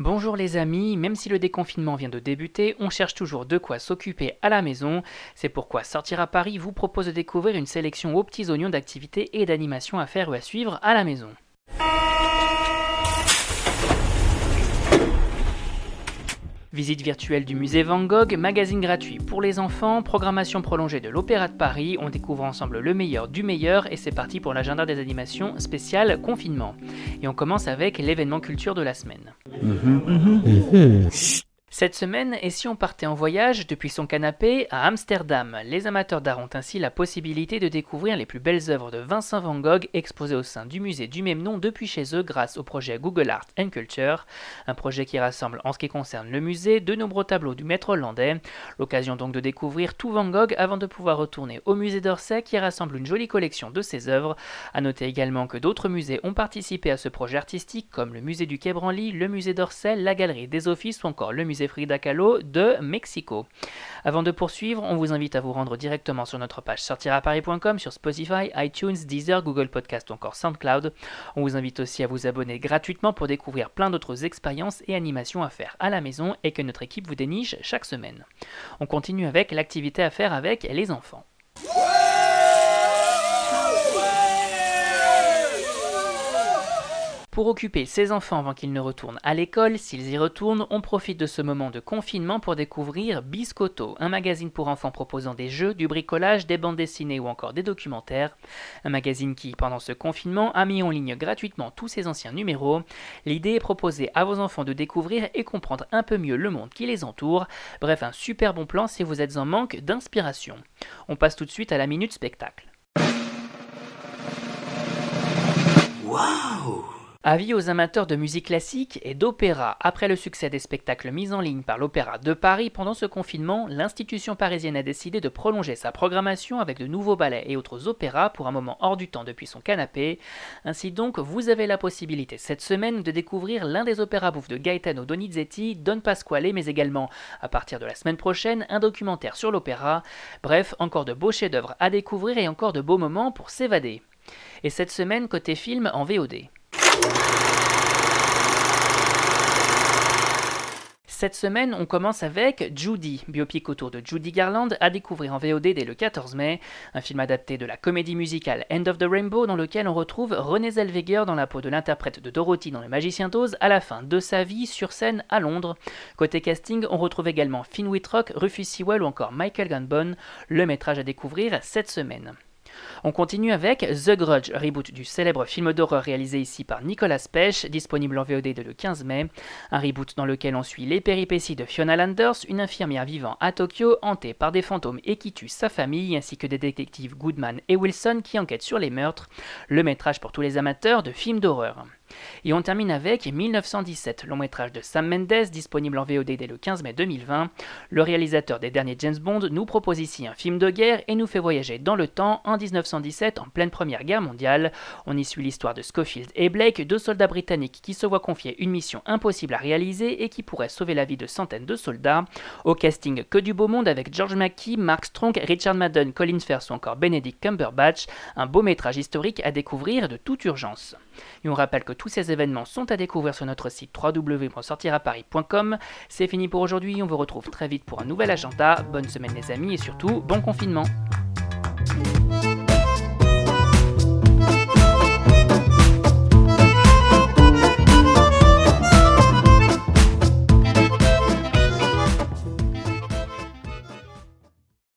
Bonjour les amis, même si le déconfinement vient de débuter, on cherche toujours de quoi s'occuper à la maison. C'est pourquoi Sortir à Paris vous propose de découvrir une sélection aux petits oignons d'activités et d'animations à faire ou à suivre à la maison. Visite virtuelle du musée Van Gogh, magazine gratuit pour les enfants, programmation prolongée de l'Opéra de Paris, on découvre ensemble le meilleur du meilleur et c'est parti pour l'agenda des animations spéciales confinement. Et on commence avec l'événement culture de la semaine. Cette semaine, et si on partait en voyage depuis son canapé à Amsterdam? Les amateurs d'art ont ainsi la possibilité de découvrir les plus belles œuvres de Vincent Van Gogh exposées au sein du musée du même nom depuis chez eux grâce au projet Google Art and Culture, un projet qui rassemble en ce qui concerne le musée de nombreux tableaux du maître hollandais. L'occasion donc de découvrir tout Van Gogh avant de pouvoir retourner au musée d'Orsay qui rassemble une jolie collection de ses œuvres. A noter également que d'autres musées ont participé à ce projet artistique comme le musée du Quai Branly, le musée d'Orsay, la galerie des Offices ou encore le musée Frida Kahlo de Mexico. Avant de poursuivre, on vous invite à vous rendre directement sur notre page sortiraparis.com, sur Spotify, iTunes, Deezer, Google Podcast ou encore SoundCloud. On vous invite aussi à vous abonner gratuitement pour découvrir plein d'autres expériences et animations à faire à la maison et que notre équipe vous déniche chaque semaine. On continue avec l'activité à faire avec les enfants. Pour occuper ses enfants avant qu'ils ne retournent à l'école, s'ils y retournent, on profite de ce moment de confinement pour découvrir Biscotto, un magazine pour enfants proposant des jeux, du bricolage, des bandes dessinées ou encore des documentaires. Un magazine qui, pendant ce confinement, a mis en ligne gratuitement tous ses anciens numéros. L'idée est proposer à vos enfants de découvrir et comprendre un peu mieux le monde qui les entoure. Bref, un super bon plan si vous êtes en manque d'inspiration. On passe tout de suite à la minute spectacle. Avis aux amateurs de musique classique et d'opéra. Après le succès des spectacles mis en ligne par l'Opéra de Paris pendant ce confinement, l'institution parisienne a décidé de prolonger sa programmation avec de nouveaux ballets et autres opéras pour un moment hors du temps depuis son canapé. Ainsi donc, vous avez la possibilité cette semaine de découvrir l'un des opéras bouffes de Gaetano Donizetti, Don Pasquale, mais également, à partir de la semaine prochaine, un documentaire sur l'opéra. Bref, encore de beaux chefs-d'œuvre à découvrir et encore de beaux moments pour s'évader. Et cette semaine, côté film en VOD. Cette semaine, on commence avec Judy, biopic autour de Judy Garland, à découvrir en VOD dès le 14 mai, un film adapté de la comédie musicale End of the Rainbow dans lequel on retrouve Renée Zellweger dans la peau de l'interprète de Dorothy dans Le Magicien d'Oz à la fin de sa vie sur scène à Londres. Côté casting, on retrouve également Finn Wittrock, Rufus Sewell ou encore Michael Gambon, le métrage à découvrir cette semaine. On continue avec The Grudge, reboot du célèbre film d'horreur réalisé ici par Nicolas Pech, disponible en VOD dès le 15 mai. Un reboot dans lequel on suit les péripéties de Fiona Landers, une infirmière vivant à Tokyo, hantée par des fantômes et qui tue sa famille, ainsi que des détectives Goodman et Wilson qui enquêtent sur les meurtres. Le métrage pour tous les amateurs de films d'horreur. Et on termine avec 1917, long métrage de Sam Mendes, disponible en VOD dès le 15 mai 2020. Le réalisateur des derniers James Bond nous propose ici un film de guerre et nous fait voyager dans le temps en 1917, en pleine Première Guerre mondiale. On y suit l'histoire de Schofield et Blake, deux soldats britanniques qui se voient confier une mission impossible à réaliser et qui pourrait sauver la vie de centaines de soldats. Au casting, que du beau monde avec George Mackey, Mark Strong, Richard Madden, Colin Firth ou encore Benedict Cumberbatch. Un beau métrage historique à découvrir de toute urgence. Et on rappelle que tous ces événements sont à découvrir sur notre site www.sortiraparis.com. C'est fini pour aujourd'hui, on vous retrouve très vite pour un nouvel agenda. Bonne semaine les amis et surtout, bon confinement.